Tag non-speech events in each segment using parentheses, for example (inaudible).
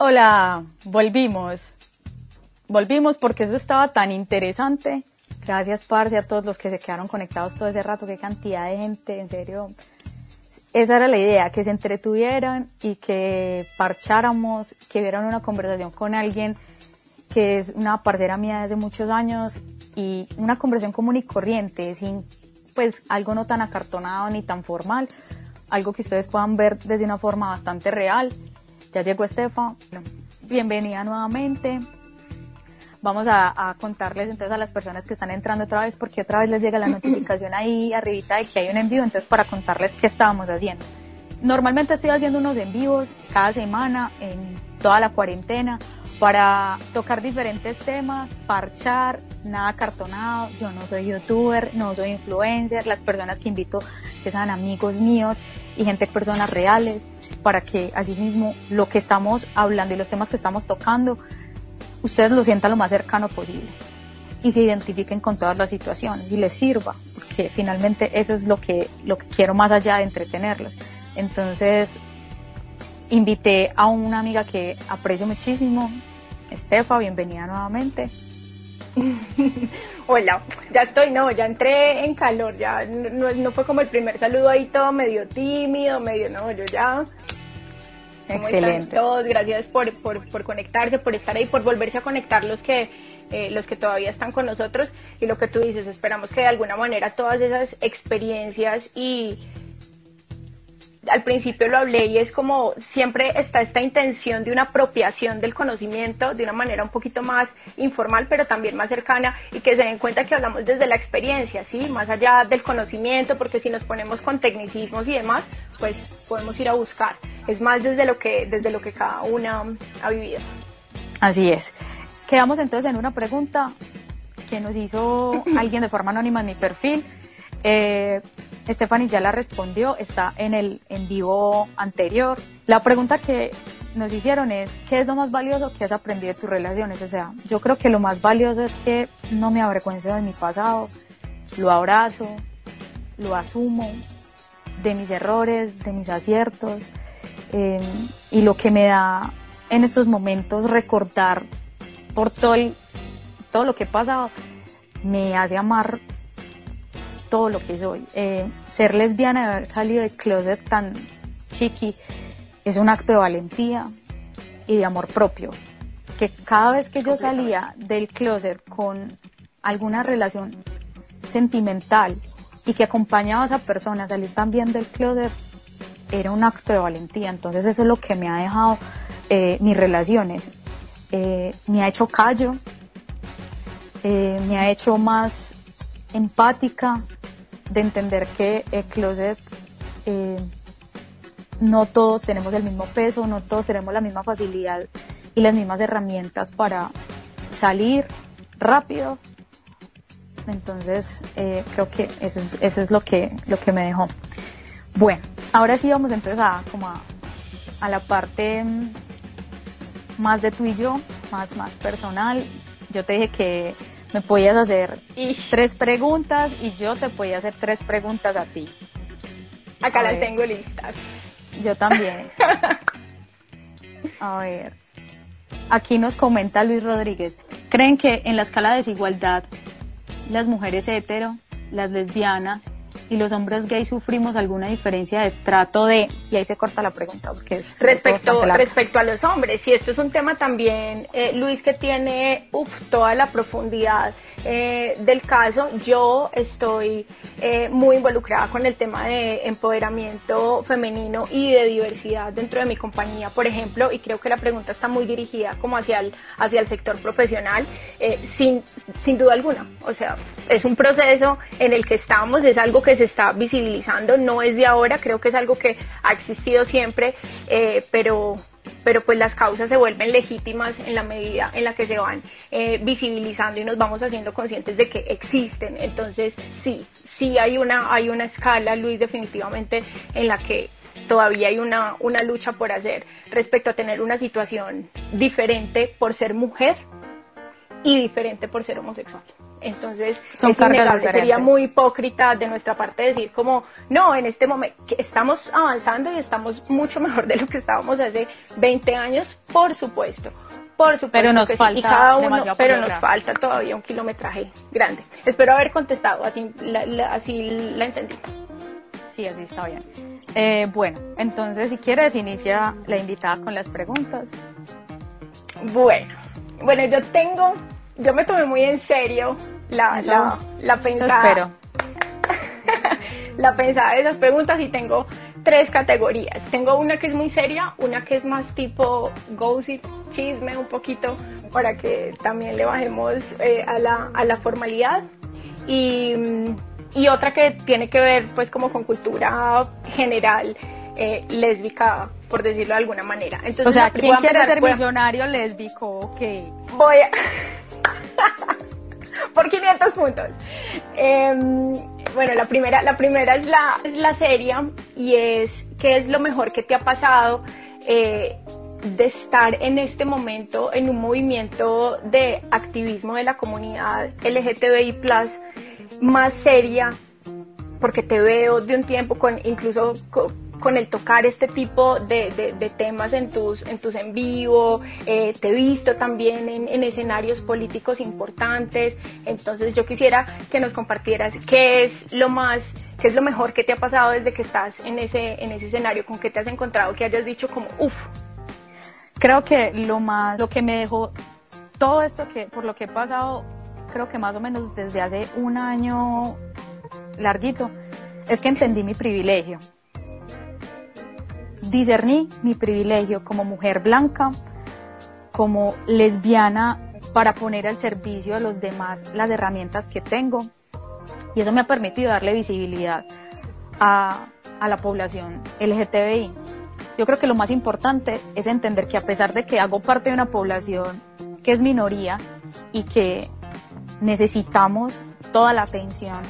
Hola, volvimos. Volvimos porque eso estaba tan interesante. Gracias, Parce, a todos los que se quedaron conectados todo ese rato. Qué cantidad de gente, en serio. Esa era la idea, que se entretuvieran y que parcháramos, que vieran una conversación con alguien que es una parcera mía desde muchos años y una conversación común y corriente, sin pues algo no tan acartonado ni tan formal, algo que ustedes puedan ver desde una forma bastante real ya llegó Estefa. Bienvenida nuevamente. Vamos a, contarles entonces a las personas que están entrando otra vez, porque otra vez les llega la (laughs) notificación ahí arribita de que hay un envío, entonces para contarles qué estábamos haciendo. Normalmente estoy haciendo unos envíos cada semana en toda la cuarentena para tocar diferentes temas, parchar, nada cartonado. Yo no soy youtuber, no soy influencer. Las personas que invito que sean amigos míos y gente, personas reales, para que así mismo lo que estamos hablando y los temas que estamos tocando, ustedes lo sientan lo más cercano posible y se identifiquen con todas las situaciones y les sirva, porque finalmente eso es lo que, lo que quiero más allá de entretenerlos. Entonces, invité a una amiga que aprecio muchísimo, Estefa, bienvenida nuevamente. (laughs) Hola, ya estoy, no, ya entré en calor, ya no, fue como el primer saludo ahí todo medio tímido, medio, no, yo ya... Excelente. todos? Gracias por, por, conectarse, por estar ahí, por volverse a conectar los que, eh, los que todavía están con nosotros y lo que tú dices, esperamos que de alguna manera todas esas experiencias y al principio lo hablé y es como siempre está esta intención de una apropiación del conocimiento de una manera un poquito más informal pero también más cercana y que se den cuenta que hablamos desde la experiencia, ¿sí? Más allá del conocimiento porque si nos ponemos con tecnicismos y demás, pues podemos ir a buscar. Es más desde lo que, desde lo que cada una ha vivido. Así es. Quedamos entonces en una pregunta que nos hizo alguien de forma anónima en mi perfil. Eh, Stephanie ya la respondió, está en el en vivo anterior. La pregunta que nos hicieron es, ¿qué es lo más valioso que has aprendido de tus relaciones? O sea, yo creo que lo más valioso es que no me avergüenzo de mi pasado, lo abrazo, lo asumo, de mis errores, de mis aciertos, eh, y lo que me da en estos momentos recordar por todo, todo lo que he pasado, me hace amar todo lo que soy. Eh, ser lesbiana y haber salido del closet tan chiqui es un acto de valentía y de amor propio. Que cada vez que yo salía del closet con alguna relación sentimental y que acompañaba a esa persona a salir también del closet, era un acto de valentía. Entonces eso es lo que me ha dejado eh, mis relaciones. Eh, me ha hecho callo, me ha hecho más empática, de entender que el closet eh, no todos tenemos el mismo peso, no todos tenemos la misma facilidad y las mismas herramientas para salir rápido. Entonces eh, creo que eso es, eso es lo que lo que me dejó. Bueno, ahora sí vamos entonces a como a, la parte mm, más de tú y yo, más más personal. Yo te dije que me podías hacer tres preguntas y yo te podía hacer tres preguntas a ti. Acá las tengo listas. Yo también. a ver. Aquí nos comenta Luis Rodríguez. ¿Creen que en la escala de desigualdad las mujeres hetero, las lesbianas y los hombres gays sufrimos alguna diferencia de trato de, y ahí se corta la pregunta, porque es respecto, respecto a los hombres, y esto es un tema también, eh, Luis, que tiene uf, toda la profundidad eh, del caso, yo estoy eh, muy involucrada con el tema de empoderamiento femenino y de diversidad dentro de mi compañía, por ejemplo, y creo que la pregunta está muy dirigida como hacia el, hacia el sector profesional, eh, sin, sin duda alguna. O sea, es un proceso en el que estamos, es algo que se está visibilizando, no es de ahora, creo que es algo que ha existido siempre, pero pero pues las causas se vuelven legítimas en la medida en la que se van eh, visibilizando y nos vamos haciendo conscientes de que existen. Entonces sí, sí hay una, hay una escala, Luis, definitivamente en la que todavía hay una, una lucha por hacer respecto a tener una situación diferente por ser mujer y diferente por ser homosexual. Entonces, es innegable, sería muy hipócrita de nuestra parte decir como, no, en este momento estamos avanzando y estamos mucho mejor de lo que estábamos hace 20 años, por supuesto. Por supuesto pero nos falta pero nos falta todavía un kilometraje grande. Espero haber contestado, así la, así la entendí. Sí, así está bien. Eh, bueno, entonces si quieres inicia la invitada con las preguntas. Bueno, bueno, yo tengo yo me tomé muy en serio la, la, la pensada. (laughs) la pensada de esas preguntas y tengo tres categorías. Tengo una que es muy seria, una que es más tipo gossip, chisme un poquito, para que también le bajemos eh, a, la, a la formalidad. Y, y, otra que tiene que ver pues como con cultura general eh, lésbica, por decirlo de alguna manera. Entonces, o sea, ¿quién quiere ser millonario lésbico? Ok. Voy a... (laughs) por 500 puntos. Em, bueno, la primera, la primera es la, es la seria y es qué es lo mejor que te ha pasado eh, de estar en este momento en un movimiento de activismo de la comunidad LGTBI más seria, porque te veo de un tiempo con incluso con el tocar este tipo de, de, temas en tus, en tus en vivo, eh, te he visto también en, en, escenarios políticos importantes, entonces yo quisiera que nos compartieras qué es lo más, qué es lo mejor que te ha pasado desde que estás en ese, en ese escenario, con qué te has encontrado, que hayas dicho como, uff. Creo que lo más, lo que me dejó, todo esto que, por lo que he pasado, creo que más o menos desde hace un año larguito, es que entendí mi privilegio discerní mi privilegio como mujer blanca, como lesbiana, para poner al servicio a los demás las herramientas que tengo. Y eso me ha permitido darle visibilidad a, a la población LGTBI. Yo creo que lo más importante es entender que a pesar de que hago parte de una población que es minoría y que necesitamos toda la atención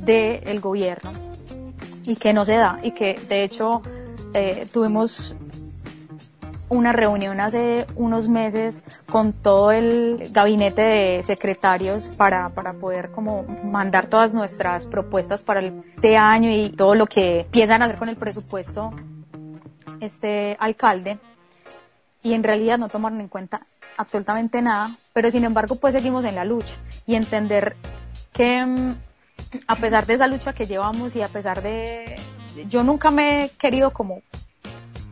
del gobierno y que no se da y que de hecho eh, tuvimos una reunión hace unos meses con todo el gabinete de secretarios para, para poder como mandar todas nuestras propuestas para este año y todo lo que piensan hacer con el presupuesto este alcalde. Y en realidad no tomaron en cuenta absolutamente nada, pero sin embargo pues seguimos en la lucha y entender que mm, a pesar de esa lucha que llevamos y a pesar de, yo nunca me he querido como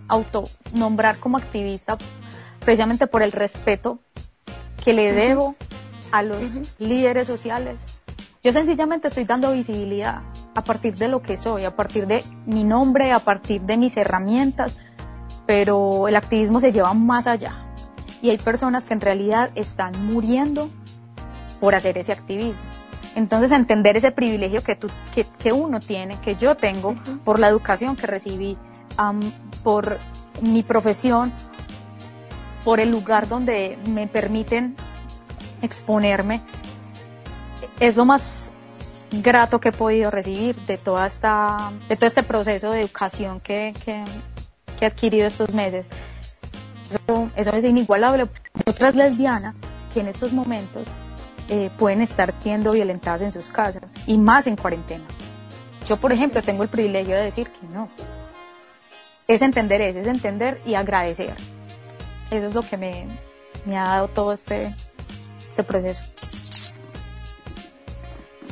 autonombrar como activista precisamente por el respeto que le debo a los líderes sociales. Yo sencillamente estoy dando visibilidad a partir de lo que soy, a partir de mi nombre, a partir de mis herramientas, pero el activismo se lleva más allá. Y hay personas que en realidad están muriendo por hacer ese activismo. Entonces entender ese privilegio que, tú, que, uno tiene, que yo tengo, por la educación que recibí, por mi profesión, por el lugar donde me permiten exponerme, es lo más grato que he podido recibir de toda esta, de todo este proceso de educación que, que, he adquirido estos meses. Eso, eso es inigualable. Otras lesbianas que en estos momentos eh, pueden estar siendo violentadas en sus casas y más en cuarentena. Yo, por ejemplo, tengo el privilegio de decir que no. Es entender eso, es entender y agradecer. Eso es lo que me, ha dado todo este, este proceso.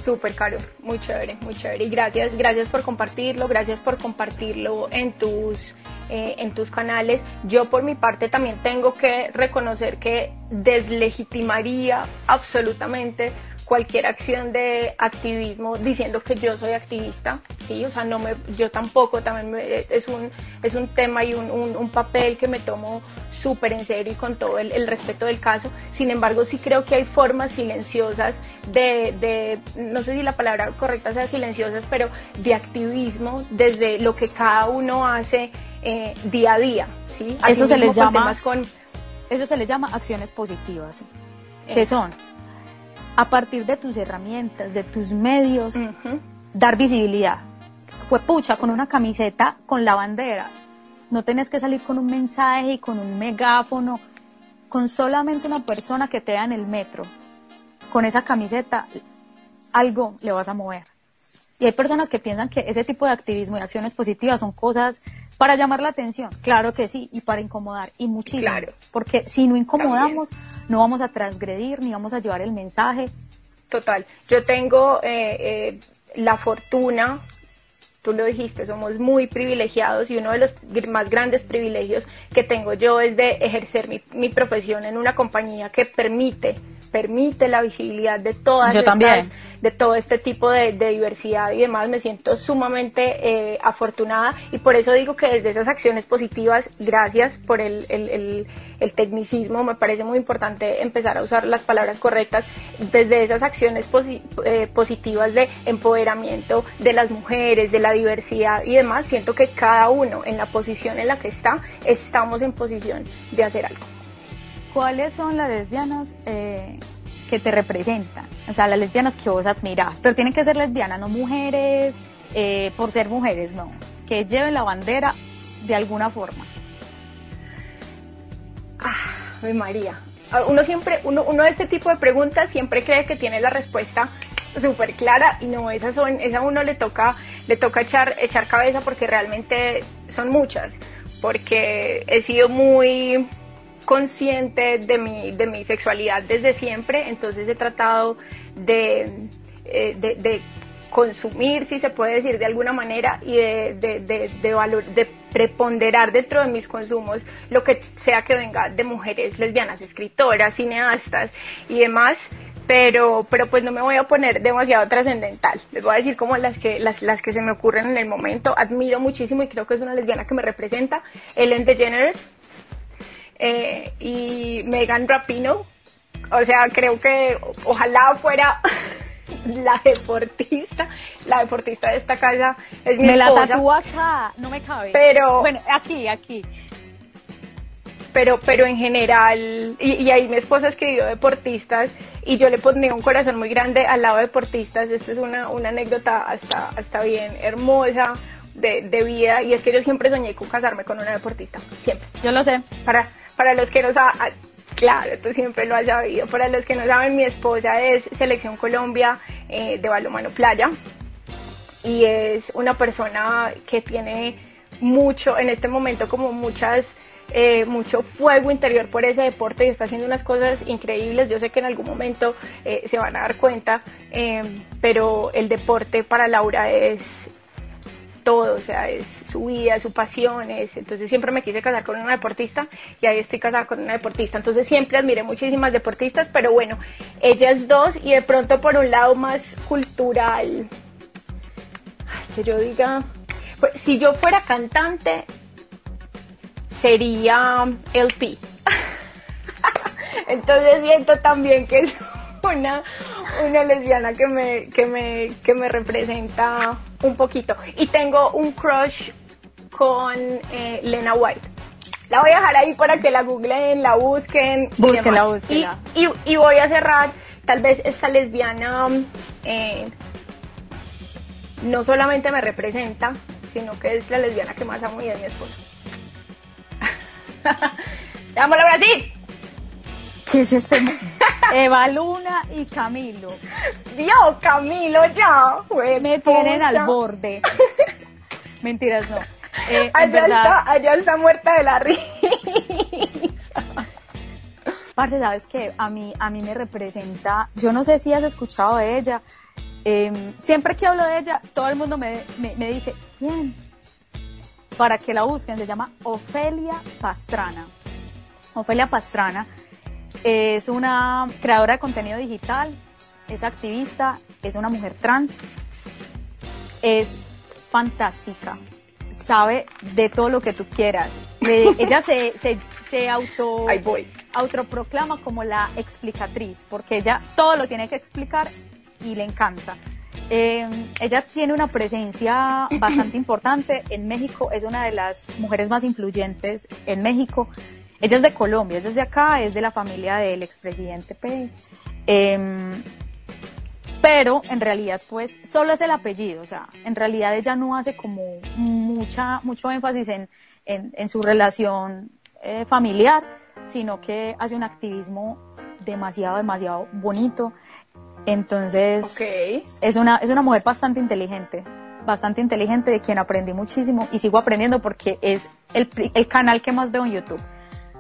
Súper caro, muy chévere, muy chévere. Y gracias, gracias por compartirlo, gracias por compartirlo en tus eh, en tus canales. Yo por mi parte también tengo que reconocer que deslegitimaría absolutamente cualquier acción de activismo diciendo que yo soy activista, sí, o sea, no me, yo tampoco, también es un, es un tema y un, un, papel que me tomo súper en serio y con todo el, el, respeto del caso. Sin embargo, sí creo que hay formas silenciosas de, de, no sé si la palabra correcta sea silenciosas, pero de activismo desde lo que cada uno hace eh, día a día, ¿sí? eso se les llama, con... eso se les llama acciones positivas, que son a partir de tus herramientas, de tus medios, dar visibilidad. Fue pucha, con una camiseta, con la bandera. No tenés que salir con un mensaje y con un megáfono, con solamente una persona que te vea en el metro. con esa camiseta algo le vas a mover. Y hay personas que piensan que ese tipo de activismo y acciones positivas son cosas para llamar la atención. Claro que sí, y para incomodar, y muchísimo. Claro. Porque si no incomodamos, no vamos a transgredir, ni vamos a llevar el mensaje. Total. Yo tengo eh, eh, la fortuna tú lo dijiste, somos muy privilegiados y uno de los más grandes privilegios que tengo yo es de ejercer mi, mi profesión en una compañía que permite, permite la visibilidad de todas Yo estas, también. De todo este tipo de, diversidad y demás. Me siento sumamente eh, afortunada y por eso digo que desde esas acciones positivas, gracias por el tecnicismo, me parece muy importante empezar a usar las palabras correctas, desde esas acciones posi- eh, positivas de empoderamiento de las mujeres, de la diversidad y demás, siento que cada uno en la posición en la que está, estamos en posición de hacer algo. ¿Cuáles son las lesbianas eh, que te representan? O sea, las lesbianas que vos admirás. Pero tienen que ser lesbianas, no mujeres eh, por ser mujeres, no. Que lleven la bandera de alguna forma. Ay, María. Ah, Uno siempre, uno, uno de este tipo de preguntas siempre cree que tiene la respuesta súper clara y no, esas son, esa uno le toca, le toca echar, echar cabeza porque realmente son muchas, porque he sido muy consciente de mi, de mi sexualidad desde siempre, entonces he tratado de, eh, de, de consumir, si se puede decir de alguna manera, y de, de, de, de, valor, de preponderar dentro de mis consumos lo que sea que venga de mujeres lesbianas, escritoras, cineastas y demás. Pero, pero pues no me voy a poner demasiado trascendental. Les voy a decir como las que, las, las que se me ocurren en el momento. Admiro muchísimo y creo que es una lesbiana que me representa. Ellen DeGeneres eh, y Megan Rapinoe. O sea, creo que ojalá fuera (laughs) la deportista, la deportista de esta casa es mi Me la esposa, tatúo acá, no me cabe. Pero- Bueno, aquí, aquí. pero, pero en general, y, y ahí mi esposa escribió deportistas y yo le ponía un corazón muy grande al lado de deportistas. Esto es una, una anécdota hasta, hasta bien hermosa de, de vida y es que yo siempre soñé con casarme con una deportista, siempre. Yo lo sé. Para, para los que no saben, claro, tú siempre lo has sabido. Para los que no saben, mi esposa es Selección Colombia eh, de balonmano playa y es una persona que tiene mucho, en este momento como muchas, eh, mucho fuego interior por ese deporte y está haciendo unas cosas increíbles. Yo sé que en algún momento eh, se van a dar cuenta, eh, pero el deporte para Laura es todo, o sea, es su vida, su pasión, es, entonces siempre me quise casar con una deportista y ahí estoy casada con una deportista, entonces siempre admiré muchísimas deportistas, pero bueno, ellas dos y de pronto por un lado más cultural, que yo diga, pues, si yo fuera cantante, sería LP. (laughs) Entonces siento también que es una, una lesbiana que me, que, me, que me representa un poquito. Y tengo un crush con eh, Lena White. La voy a dejar ahí para que la googleen, la busquen. demás. búsquela. Y, y, y voy a cerrar, tal vez esta lesbiana eh, no solamente me representa, sino que es la lesbiana que más amo y es mi esposa. (laughs) ¡Vámonos Brasil! ¿Qué es ese? (laughs) Eva Luna y Camilo. Dios, Camilo, ya. jue Me tienen al borde. Mentiras, no. Eh, Allá verdad, está, allá está muerta de la risa. Parce, sabes que a mí, a mí me representa, yo no sé si has escuchado de ella, eh, siempre que hablo de ella, todo el mundo me, me, me dice, ¿quién? Para que la busquen, se llama Ofelia Pastrana. Ofelia Pastrana es una creadora de contenido digital, es activista, es una mujer trans, es fantástica, sabe de todo lo que tú quieras. (laughs) Ella se, se, se auto autoproclama como la explicatriz, porque ella todo lo tiene que explicar y le encanta. Eh, ella tiene una presencia bastante (clears throat) importante en México, es una de las mujeres más influyentes en México. Ella es de Colombia, es desde acá, es de la familia del expresidente Pérez. Em, pero en realidad pues solo es el apellido, o sea, en realidad ella no hace como mucha, mucho énfasis en, en, en su relación eh, familiar, sino que hace un activismo demasiado, demasiado bonito. Entonces, es, una, es una mujer bastante inteligente, bastante inteligente de quien aprendí muchísimo y sigo aprendiendo porque es el, el canal que más veo en YouTube.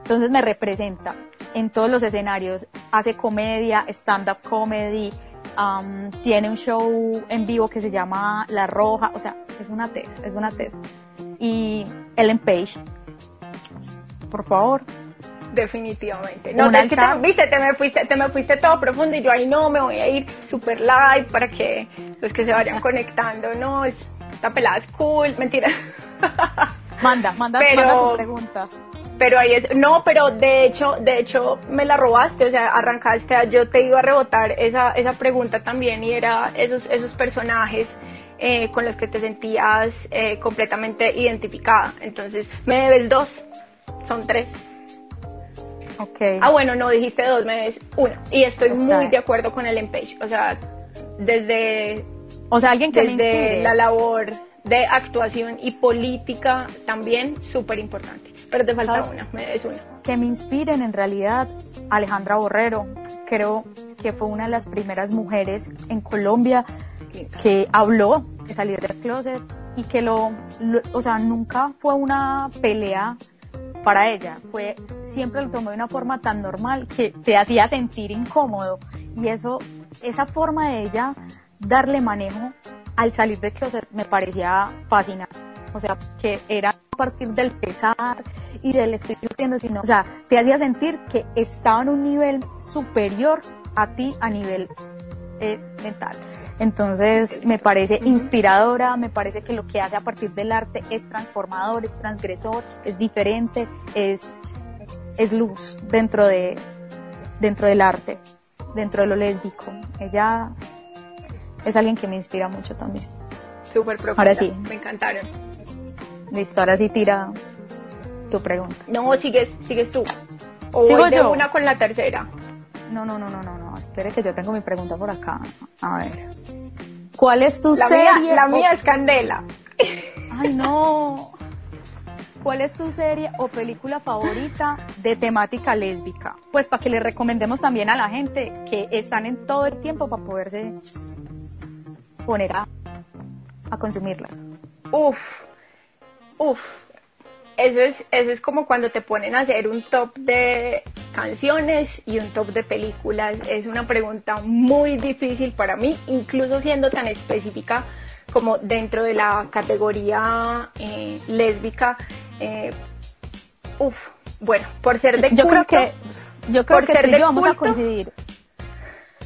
Entonces me representa en todos los escenarios, hace comedia, stand-up comedy, um, tiene un show en vivo que se llama La Roja, o sea, es una test, es una test. Y Ellen Page, por favor. Definitivamente. No, es que te, viste, te me, fuiste, te me fuiste todo profundo y yo ahí no, me voy a ir super live para que los que se vayan conectando, no, esta pelada es cool, mentira. Manda, manda, manda tu pregunta pero ahí es, no, pero de hecho, de hecho me la robaste, o sea, arrancaste, yo te iba a rebotar esa, esa pregunta también y era esos, esos personajes eh, con los que te sentías eh, completamente identificada. Entonces, me debes dos, son tres. Ok. Ah, bueno, no, dijiste dos, me debes una. Y estoy muy de acuerdo con el Empage, o sea, desde... O sea, alguien que desde la labor de actuación y política también súper importante. Pero te falta una, me una. Que me inspiren en realidad Alejandra Borrero. Creo que fue una de las primeras mujeres en Colombia que habló de salir del closet y que lo, o sea, nunca fue una pelea para ella, fue siempre lo tomó de una forma tan normal que te hacía sentir incómodo y eso, esa forma de ella darle manejo al salir del closet me parecía fascinante, o sea, que era a partir del pesar y del estoy sufriendo, sino, o sea, te hacía sentir que estaba en un nivel superior a ti a nivel eh, mental. Entonces, me parece inspiradora, me parece que lo que hace a partir del arte es transformador, es transgresor, es diferente, es, es luz dentro de, dentro del arte, dentro de lo lésbico. Ella es alguien que me inspira mucho también. Súper profunda. Ahora sí. Me encantaron. Listo, ahora sí tira tu pregunta. No, sigues, sigues tú. O ¿Sigo yo? una con la tercera. No, no, no, no, no, no. Espere que yo tengo mi pregunta por acá. A ver. ¿Cuál es tu la serie? Mía, la mía es Candela. Ay, no. (laughs) ¿Cuál es tu serie o película favorita de temática lésbica? Pues para que le recomendemos también a la gente que están en todo el tiempo para poderse poner a, a consumirlas. Uf, Uf, eso es, eso es como cuando te ponen a hacer un top de canciones y un top de películas. Es una pregunta muy difícil para mí, incluso siendo tan específica como dentro de la categoría eh, lésbica. Eh, uf, bueno, por ser de yo creo que yo creo que tú y yo vamos a coincidir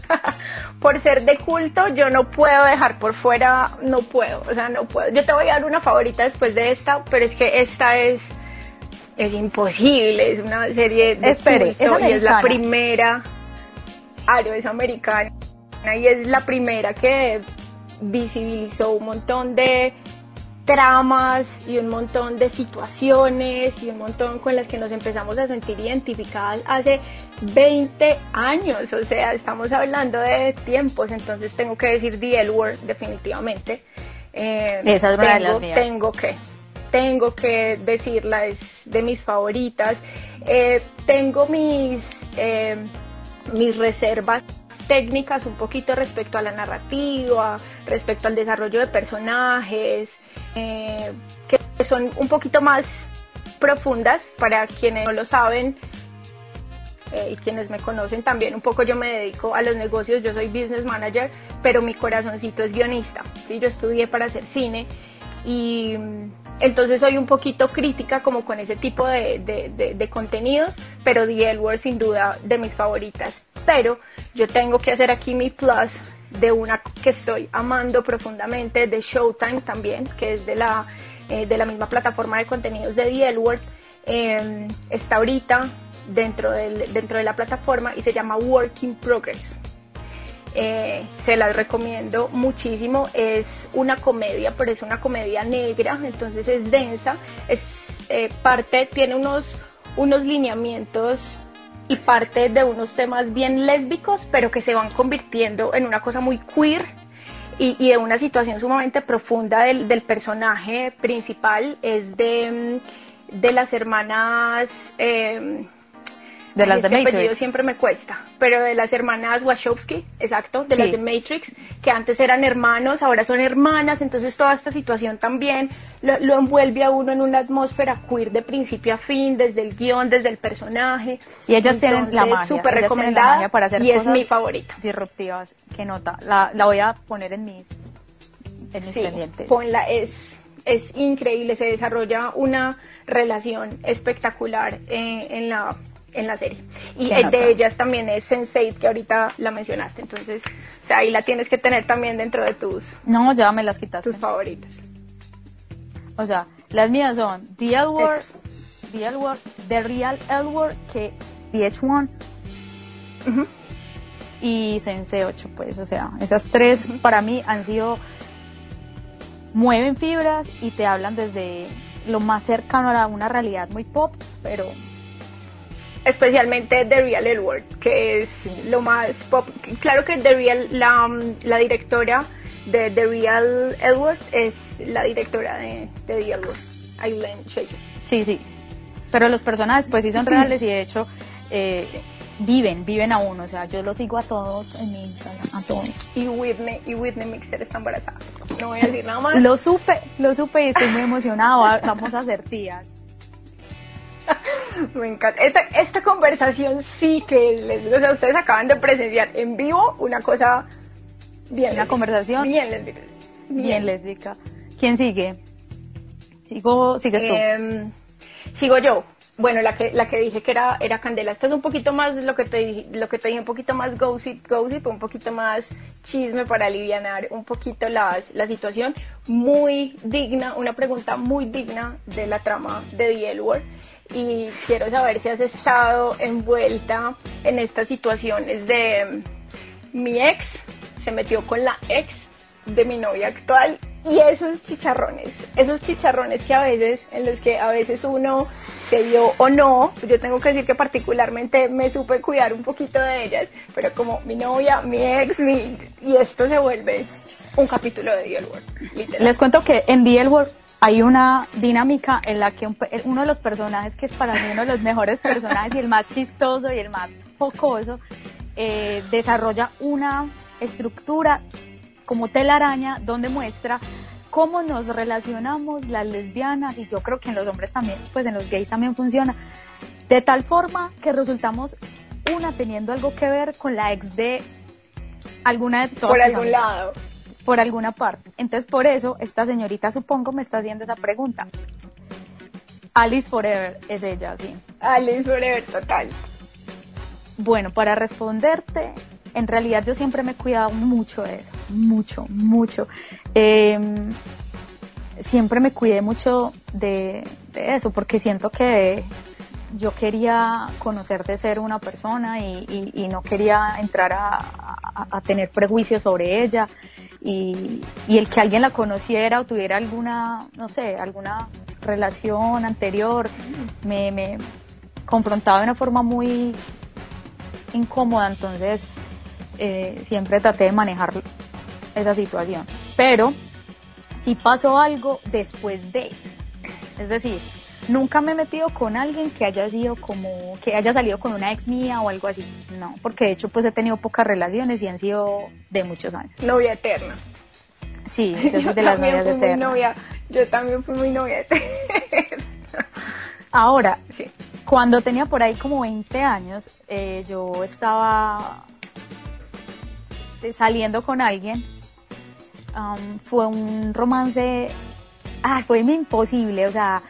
(laughs) por ser de culto, yo no puedo dejar por fuera, no puedo, o sea, no puedo. Yo te voy a dar una favorita después de esta, pero es que esta es es imposible, es una serie de Espere, culto y es la primera, Aro es americana y es la primera que visibilizó un montón de tramas y un montón de situaciones y un montón con las que nos empezamos a sentir identificadas hace 20 años, o sea, estamos hablando de tiempos, entonces tengo que decir The L Word definitivamente. Eh, Esa es una tengo, de las mías. Tengo que, tengo que decirla, es de mis favoritas. Eh, tengo mis, eh, mis reservas técnicas un poquito respecto a la narrativa, respecto al desarrollo de personajes, eh, que son un poquito más profundas para quienes no lo saben eh, y quienes me conocen también un poco yo me dedico a los negocios, yo soy business manager, pero mi corazoncito es guionista, ¿sí? yo estudié para hacer cine y mm, entonces soy un poquito crítica como con ese tipo de, contenidos, pero The L sin duda de mis favoritas. Pero yo tengo que hacer aquí mi plus de una que estoy amando profundamente, de Showtime también, que es de la, eh, de la misma plataforma de contenidos de The L em, está ahorita dentro, del, dentro de la plataforma y se llama Working Progress. Eh, se las recomiendo muchísimo. Es una comedia, pero es una comedia negra, entonces es densa. Es eh, parte, tiene unos, unos lineamientos y parte de unos temas bien lésbicos, pero que se van convirtiendo en una cosa muy queer y, y de una situación sumamente profunda del, del personaje principal. Es de, mm, de las hermanas. Eh, De las este de apellido Matrix. siempre me cuesta, pero de las hermanas Wachowski, exacto, de Sí. las de Matrix, que antes eran hermanos, ahora son hermanas, entonces toda esta situación también lo, lo envuelve a uno en una atmósfera queer de principio a fin, desde el guion, desde el personaje. Y ellas tienen la magia. Súper la recomendada magia para hacer y es mi favorita. disruptivas. Qué nota. La, la voy a poner en mis, en mis Sí, pendientes. ponla, es, es increíble, se desarrolla una relación espectacular eh, en la en la serie. Y Qué el de nota. ellas también es Sense8, que ahorita la mencionaste, entonces o sea, ahí la tienes que tener también dentro de tus, No, ya me las quitaste. tus favoritas. O sea, las mías son The L Word, The L Word, The Real L Word, que VH1 Ujú. y Sense 8, pues, o sea, esas tres para mí han sido mueven fibras y te hablan desde lo más cercano a una realidad muy pop, pero especialmente The Real L Word, que es lo más pop. Claro que The Real, la, la directora de The Real L Word es la directora de, de The L Word, Aileen Shaker. sí, sí. Pero los personajes pues sí son reales y de hecho eh, viven, viven aún, o sea, yo los sigo a todos en mi Instagram, a todos. Y Whitney, y Whitney Mixer está embarazada. No voy a decir nada más. Lo supe, lo supe y estoy muy emocionada, va- vamos a ser tías. (laughs) Me encanta. Esta, esta conversación sí que les, o sea, ustedes acaban de presenciar en vivo una cosa bien Una lésbica. conversación bien lésbica. bien lésbica. ¿Quién sigue? Sigo, sigues tú. Em, sigo yo. Bueno, la que, la que dije que era, era Candela. Esta es un poquito más lo que te lo que te dije, un poquito más gossip, gossip, un poquito más chisme para alivianar un poquito las, la situación. Muy digna, una pregunta muy digna de la trama de The L. Y quiero saber si has estado envuelta en estas situaciones de em, mi ex se metió con la ex de mi novia actual y esos chicharrones, esos chicharrones que a veces, en los que a veces uno se dio o no, yo tengo que decir que particularmente me supe cuidar un poquito de ellas, pero como mi novia, mi ex, mi, y esto se vuelve un capítulo de The literal. Les cuento que en The L Word hay una dinámica en la que uno de los personajes, que es para mí uno de los mejores personajes y el más chistoso y el más jocoso, eh, desarrolla una estructura como telaraña donde muestra cómo nos relacionamos las lesbianas y yo creo que en los hombres también, pues en los gays también funciona, de tal forma que resultamos una teniendo algo que ver con la ex de alguna de todas por algún amigas lado. por alguna parte. Entonces, por eso, esta señorita, supongo, me está haciendo esa pregunta. Alice Forever es ella, sí. Alice Forever, total. Bueno, para responderte, en realidad yo siempre me he cuidado mucho de eso, mucho, mucho. Eh, siempre me cuidé mucho de, eso, porque siento que yo quería conocer de ser una persona y, no quería entrar a, tener prejuicios sobre ella y, el que alguien la conociera o tuviera alguna, no sé, alguna relación anterior me confrontaba de una forma muy incómoda, entonces eh, siempre traté de manejar esa situación. Pero si pasó algo después de, es decir, nunca me he metido con alguien que haya sido como, que haya salido con una ex mía o algo así, no, porque de hecho pues he tenido pocas relaciones y han sido de muchos años. Novia eterna. Sí, (laughs) yo soy de las también novias fui muy eternas. novia, yo también fui muy novia eterna. Ahora, Sí. Cuando tenía por ahí como 20 años, eh, yo estaba saliendo con alguien. Am, fue un romance, ah, fue imposible, o sea,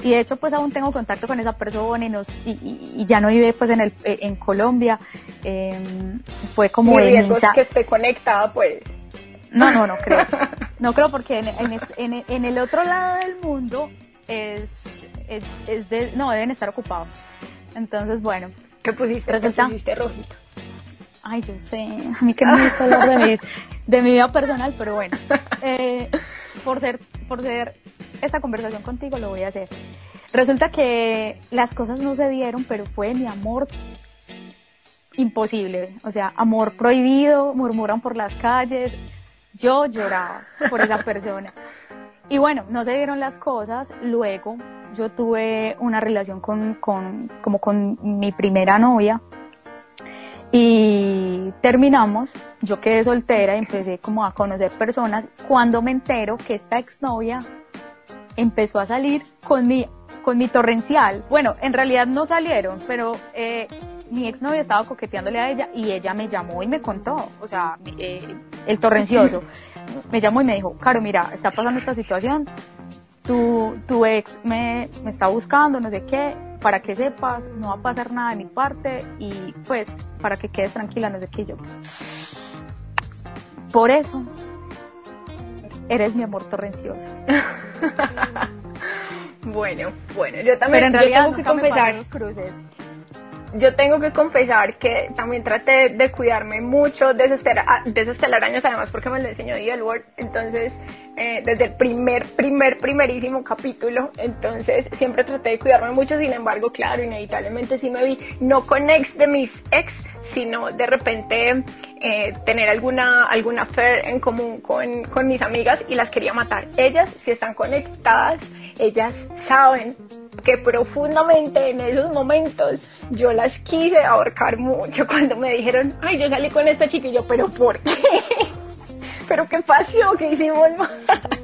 y de hecho pues aún tengo contacto con esa persona y, nos, y, y- y ya no vive pues en, el, eh, en Colombia. Em, fue como Mi de que esté conectada, pues. No, no, no (laughs) creo. No creo porque en, en es- en- en el otro lado del mundo es, es, es de, no, deben estar ocupados. Entonces, bueno, ¿Qué pusiste? ¿Qué pusiste rojito? Ay, yo sé, a mí que no me gusta hablar de mi, vida personal, pero bueno, eh, por ser, por ser esta conversación contigo lo voy a hacer. Resulta que las cosas no se dieron, pero fue mi amor imposible, o sea, amor prohibido, murmuran por las calles, yo lloraba por esa persona. Y bueno, no se dieron las cosas, luego yo tuve una relación con, con, como con mi primera novia y terminamos, yo quedé soltera y empecé como a conocer personas. Cuando me entero que esta exnovia empezó a salir con mi, con mi torrencial. Bueno, en realidad no salieron, pero eh, mi exnovia estaba coqueteándole a ella y ella me llamó y me contó, o sea, eh, el torrencioso, (laughs) me llamó y me dijo, Caro, mira, está pasando esta situación, tu, tu ex me, me está buscando, no sé qué, para que sepas, no va a pasar nada de mi parte y pues para que quedes tranquila, no sé qué yo. Por eso, eres mi amor torrencioso. (laughs) bueno, bueno, yo también Pero en realidad tengo que confesar los cruces yo tengo que confesar que también traté de cuidarme mucho de esas, de además porque me lo enseñó Word, entonces eh, desde el primer, primer, primerísimo capítulo, entonces siempre traté de cuidarme mucho, sin embargo, claro, inevitablemente sí me vi, no con ex de mis ex, sino de repente eh, tener alguna, alguna affair en común con, con mis amigas y las quería matar. Ellas, si están conectadas, ellas saben que profundamente en esos momentos yo las quise ahorcar mucho (laughs) cuando me dijeron, ay, yo salí con esta chica y yo, pero ¿por qué? (laughs) ¿Pero qué pasó? ¿Qué hicimos mal?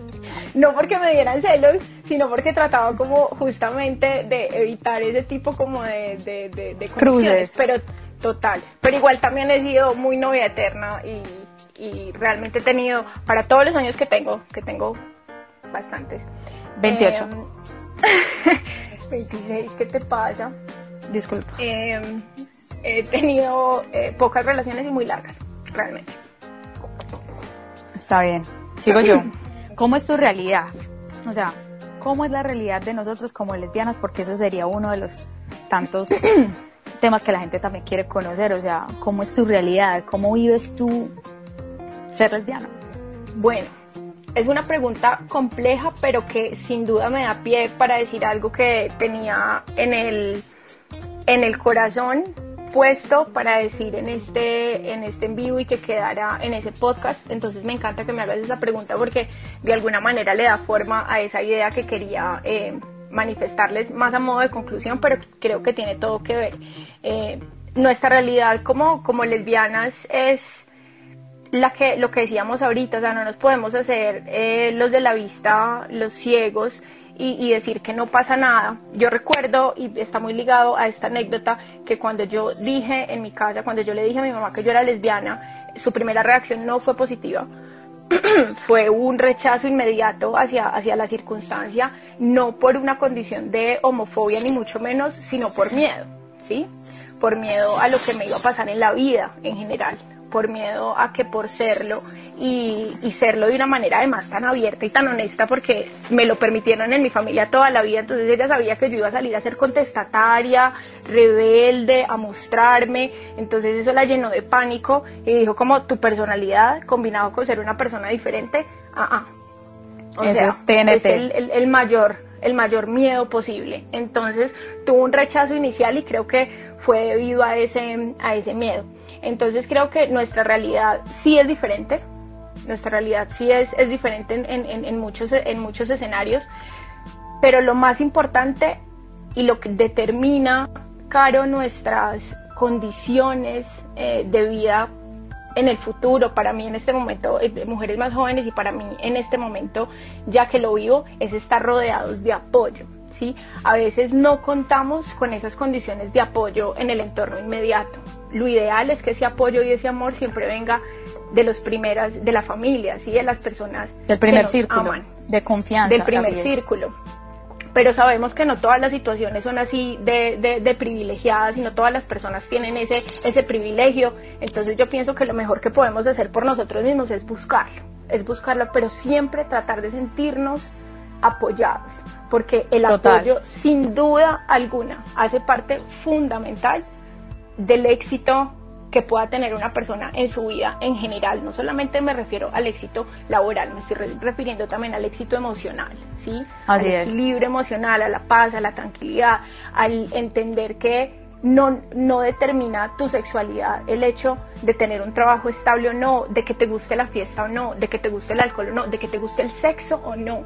(laughs) no porque me dieran celos, sino porque trataba como justamente de evitar ese tipo como de, de, de, cruces. Pero total. Pero igual también he sido muy novia eterna y, y realmente he tenido, para todos los años que tengo, que tengo bastantes. 28. (laughs) 26, ¿qué te pasa? Disculpa. Em, he tenido eh, pocas relaciones y muy largas, realmente. Está bien. Sigo yo. (laughs) ¿Cómo es tu realidad? O sea, ¿cómo es la realidad de nosotros como lesbianas? Porque eso sería uno de los tantos (clears throat) temas que la gente también quiere conocer. O sea, ¿cómo es tu realidad? ¿Cómo vives tú ser lesbiana? Bueno, es una pregunta compleja, pero que sin duda me da pie para decir algo que tenía en el, en el corazón puesto para decir en este, en este en vivo y que quedara en ese podcast. Entonces me encanta que me hagas esa pregunta porque de alguna manera le da forma a esa idea que quería eh, manifestarles más a modo de conclusión, pero creo que tiene todo que ver. Eh, nuestra realidad como, como lesbianas es la que, lo que decíamos ahorita, o sea, no nos podemos hacer eh, los de la vista, los ciegos, y, decir que no pasa nada. Yo recuerdo, y está muy ligado a esta anécdota, que cuando yo dije en mi casa, cuando yo le dije a mi mamá que yo era lesbiana, su primera reacción no fue positiva. (clears throat) fue un rechazo inmediato hacia, hacia la circunstancia, no por una condición de homofobia ni mucho menos, sino por miedo, ¿sí? Por miedo a lo que me iba a pasar en la vida en general por miedo a que por serlo y, serlo de una manera además tan abierta y tan honesta porque me lo permitieron en mi familia toda la vida, entonces ella sabía que yo iba a salir a ser contestataria, rebelde, a mostrarme, entonces eso la llenó de pánico y dijo como tu personalidad combinado con ser una persona diferente, ah, ah. O sea, es TNT. el, el mayor el mayor miedo posible. Entonces tuvo un rechazo inicial y creo que fue debido a ese, a ese miedo. Entonces creo que nuestra realidad sí es diferente, nuestra realidad sí es, es diferente en, muchos, en muchos escenarios, pero lo más importante y lo que determina, Caro, nuestras condiciones eh, de vida en el futuro, para mí en este momento, eh, de mujeres más jóvenes y para mí en este momento, ya que lo vivo, es estar rodeados de apoyo. ¿Sí? A veces no contamos con esas condiciones de apoyo en el entorno inmediato. Lo ideal es que ese apoyo y ese amor siempre venga de los primeras, de la familia, ¿sí? de las personas del primer círculo de confianza. Del primer círculo. Pero sabemos que no todas las situaciones son así de, de, privilegiadas y no todas las personas tienen ese, ese privilegio. Entonces yo pienso que lo mejor que podemos hacer por nosotros mismos es buscarlo, es buscarlo, pero siempre tratar de sentirnos apoyados, porque el apoyo sin duda alguna hace parte fundamental del éxito que pueda tener una persona en su vida en general. No solamente me refiero al éxito laboral, me estoy refiriendo también al éxito emocional, ¿sí? Así al es. equilibrio emocional, a la paz, a la tranquilidad, al entender que no, no determina tu sexualidad el hecho de tener un trabajo estable o no, de que te guste la fiesta o no, de que te guste el alcohol o no, de que te guste el sexo o no.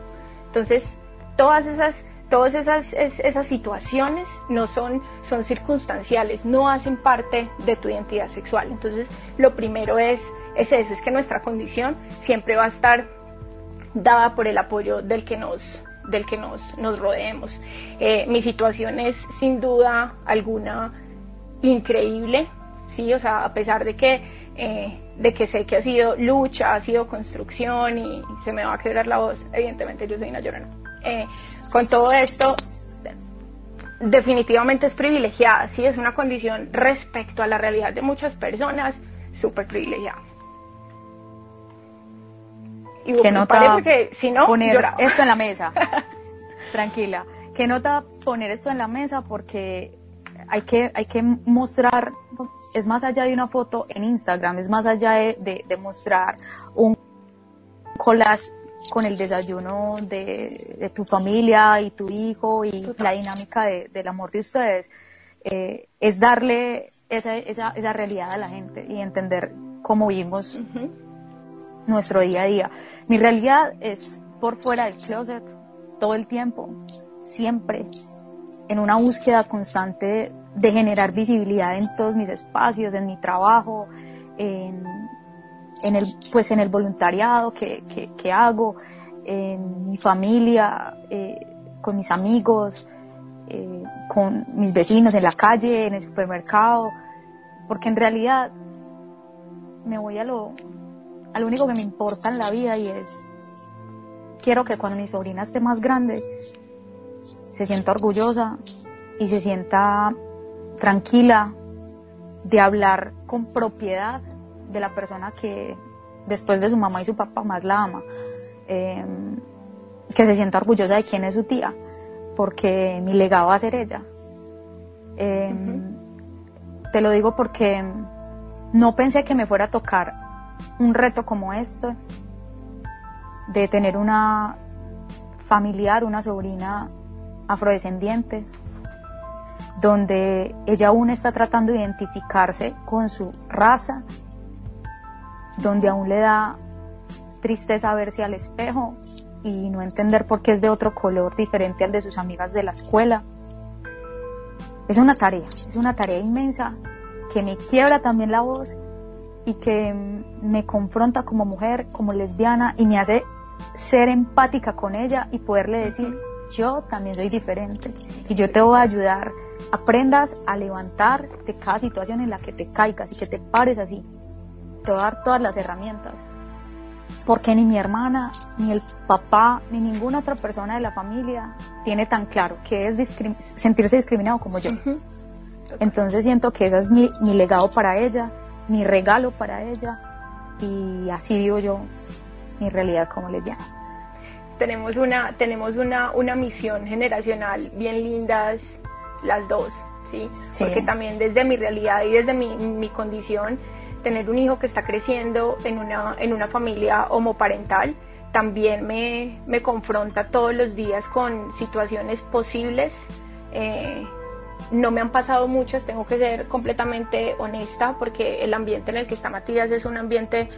Entonces, todas esas todas esas, esas situaciones no son, son circunstanciales, no hacen parte de tu identidad sexual. Entonces, lo primero es, es eso, es que nuestra condición siempre va a estar dada por el apoyo del que nos, del que nos, nos rodeemos. Eh, mi situación es sin duda alguna increíble, sí, o sea, a pesar de que, eh, de que sé que ha sido lucha, ha sido construcción y se me va a quebrar la voz, evidentemente yo soy una llorona. Eh, con todo esto, definitivamente es privilegiada, sí, es una condición respecto a la realidad de muchas personas, súper privilegiada. Y que nota porque si no, poner esto en la mesa. (laughs) Tranquila. Que nota poner esto en la mesa porque hay que, hay que mostrar, es más allá de una foto en Instagram, es más allá de, de, mostrar un collage con el desayuno de, de, tu familia y tu hijo y la dinámica de, del amor de ustedes. Eh, es darle esa, esa, esa, realidad a la gente y entender cómo vivimos nuestro día a día. Mi realidad es por fuera del closet todo el tiempo, siempre, en una búsqueda constante de generar visibilidad en todos mis espacios, en mi trabajo, en, el, pues en el voluntariado que, que, hago, en mi familia, eh, con mis amigos, eh, con mis vecinos en la calle, en el supermercado, porque en realidad me voy a lo, a lo único que me importa en la vida y es, quiero que cuando mi sobrina esté más grande, se sienta orgullosa y se sienta tranquila de hablar con propiedad de la persona que después de su mamá y su papá más la ama. Em, que se sienta orgullosa de quién es su tía, porque mi legado va a ser ella. Em, te lo digo porque no pensé que me fuera a tocar un reto como este, de tener una familiar, una sobrina afrodescendiente, donde ella aún está tratando de identificarse con su raza, donde aún le da tristeza verse al espejo y no entender por qué es de otro color diferente al de sus amigas de la escuela. Es una tarea, es una tarea inmensa que me quiebra también la voz y que me confronta como mujer, como lesbiana y me hace ser empática con ella y poderle decir, yo también soy diferente y yo te voy a ayudar aprendas a levantar de cada situación en la que te caigas y que te pares así. Te voy a dar todas las herramientas. Porque ni mi hermana, ni el papá, ni ninguna otra persona de la familia tiene tan claro que es sentirse discriminado como yo. Entonces siento que ese es mi, mi legado para ella, mi regalo para ella y así vivo yo mi realidad como lesbiana. Tenemos una, tenemos una, una misión generacional bien lindas las dos, ¿sí? Porque también desde mi realidad y desde mi, mi, condición, tener un hijo que está creciendo en una, en una familia homoparental también me, me confronta todos los días con situaciones posibles. Eh, no me han pasado muchas, tengo que ser completamente honesta porque el ambiente en el que está Matías es un ambiente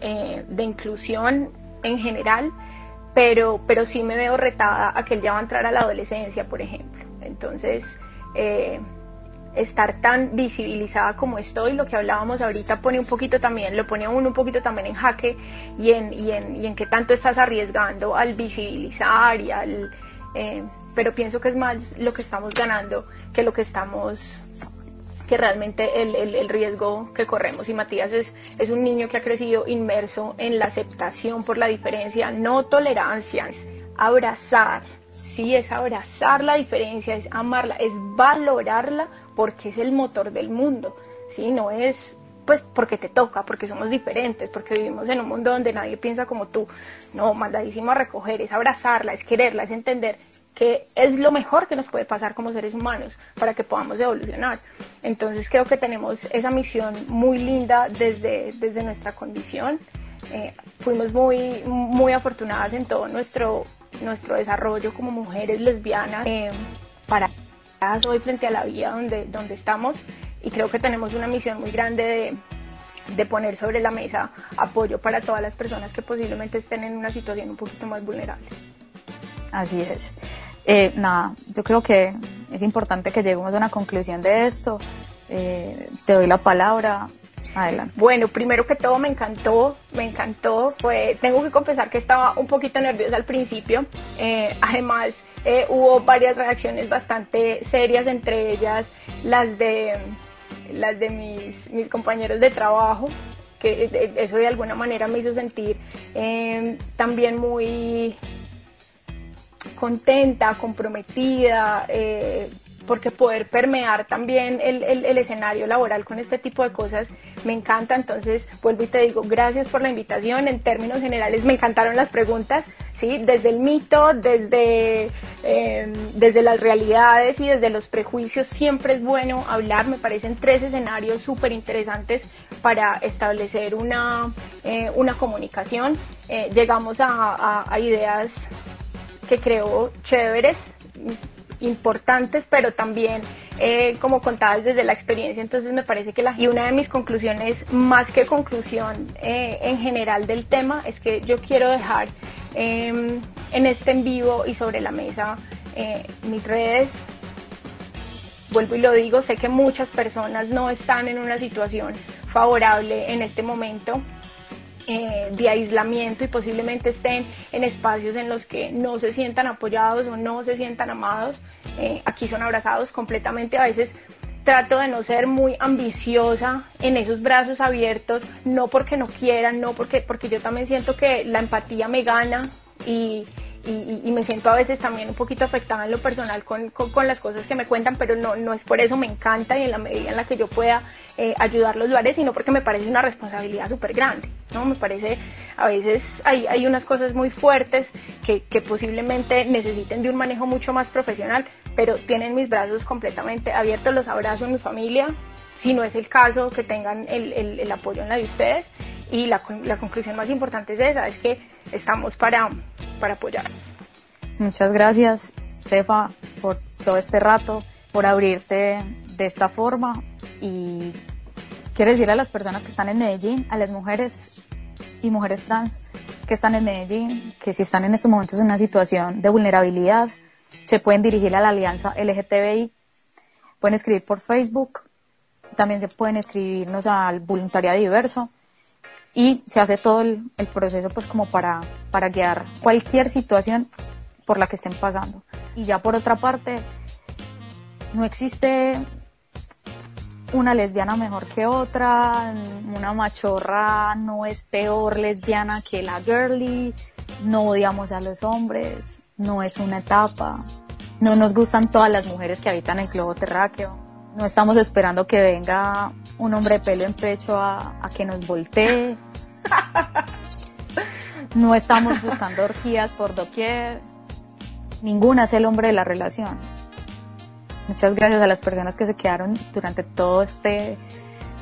eh, de inclusión en general, pero, pero sí me veo retada a que él ya va a entrar a la adolescencia, por ejemplo. Entonces, eh, estar tan visibilizada como estoy, lo que hablábamos ahorita pone un poquito también, lo pone a uno un poquito también en jaque y en, y en, y en qué tanto estás arriesgando al visibilizar y al... Eh, pero pienso que es más lo que estamos ganando que lo que estamos que realmente el, el, riesgo que corremos. Y Matías es, es un niño que ha crecido inmerso en la aceptación por la diferencia, no tolerancia, es abrazar, sí, es abrazar la diferencia, es amarla, es valorarla porque es el motor del mundo, sí, no es pues porque te toca, porque somos diferentes, porque vivimos en un mundo donde nadie piensa como tú. No, mandadísimo a recoger, es abrazarla, es quererla, es entender que es lo mejor que nos puede pasar como seres humanos para que podamos evolucionar. Entonces creo que tenemos esa misión muy linda desde, desde nuestra condición. Eh, fuimos muy, muy afortunadas en todo nuestro nuestro desarrollo como mujeres lesbianas eh, para hoy frente a la vida donde, donde estamos y creo que tenemos una misión muy grande de, de poner sobre la mesa apoyo para todas las personas que posiblemente estén en una situación un poquito más vulnerable. Así es. Eh, nada, yo creo que es importante que lleguemos a una conclusión de esto. Eh, te doy la palabra. Adelante. Bueno, primero que todo me encantó, me encantó. Fue, tengo que confesar que estaba un poquito nerviosa al principio. Eh, además, eh, hubo varias reacciones bastante serias, entre ellas las de las de mis, mis compañeros de trabajo, que eso de alguna manera me hizo sentir también muy contenta, comprometida, eh, porque poder permear también el, el, escenario laboral con este tipo de cosas me encanta. Entonces, vuelvo y te digo, gracias por la invitación. En términos generales, me encantaron las preguntas, ¿sí? Desde el mito, desde, eh, desde las realidades y desde los prejuicios, siempre es bueno hablar. Me parecen tres escenarios súper interesantes para establecer una, eh, una comunicación. llegamos a, a ideas que creo chéveres, importantes, pero también eh, como contadas desde la experiencia. Entonces me parece que la... Y una de mis conclusiones, más que conclusión eh, en general del tema, es que yo quiero dejar em, en este en vivo y sobre la mesa eh, mis redes. Vuelvo y lo digo, sé que muchas personas no están en una situación favorable en este momento eh, de aislamiento y posiblemente estén en espacios en los que no se sientan apoyados o no se sientan amados. Eh, aquí son abrazados completamente. A veces trato de no ser muy ambiciosa en esos brazos abiertos, no porque no quieran, no porque, porque yo también siento que la empatía me gana y, y, me siento a veces también un poquito afectada en lo personal con, con, las cosas que me cuentan, pero no, no es por eso, me encanta y en la medida en la que yo pueda eh, ayudarlos lo haré, sino porque me parece una responsabilidad súper grande, ¿no? Me parece, a veces hay, hay unas cosas muy fuertes que, que posiblemente necesiten de un manejo mucho más profesional, pero tienen mis brazos completamente abiertos, los abrazo en mi familia, si no es el caso, que tengan el, el, el apoyo en la de ustedes. Y la, la conclusión más importante es esa, es que estamos para, para apoyar. Muchas gracias, Stefa, por todo este rato, por abrirte de esta forma y quiero decir a las personas que están en Medellín, a las mujeres y mujeres trans que están en Medellín, que si están en estos momentos en una situación de vulnerabilidad, se pueden dirigir a la alianza LGTBI, pueden escribir por Facebook, también se pueden escribirnos al voluntariado diverso y se hace todo el, proceso pues como para, para guiar cualquier situación por la que estén pasando. Y ya por otra parte, no existe una lesbiana mejor que otra, una machorra no es peor lesbiana que la girly, no odiamos a los hombres, no es una etapa, no nos gustan todas las mujeres que habitan el globo terráqueo, no estamos esperando que venga un hombre de pelo en pecho a, que nos voltee. No estamos buscando orgías por doquier. Ninguna es el hombre de la relación. Muchas gracias a las personas que se quedaron durante todo este,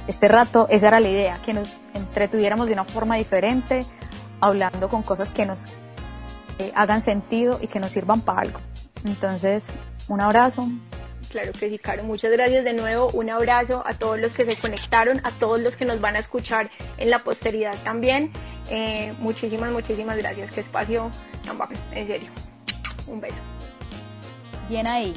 este rato. Esa era la idea, que nos entretuviéramos de una forma diferente, hablando con cosas que nos eh, hagan sentido y que nos sirvan para algo. Entonces, un abrazo, Claro que sí, Caro. Muchas gracias de nuevo. Un abrazo a todos los que se conectaron, a todos los que nos van a escuchar en la posteridad también. Eh, muchísimas, muchísimas gracias. Qué espacio tan En serio. Un beso. Bien ahí.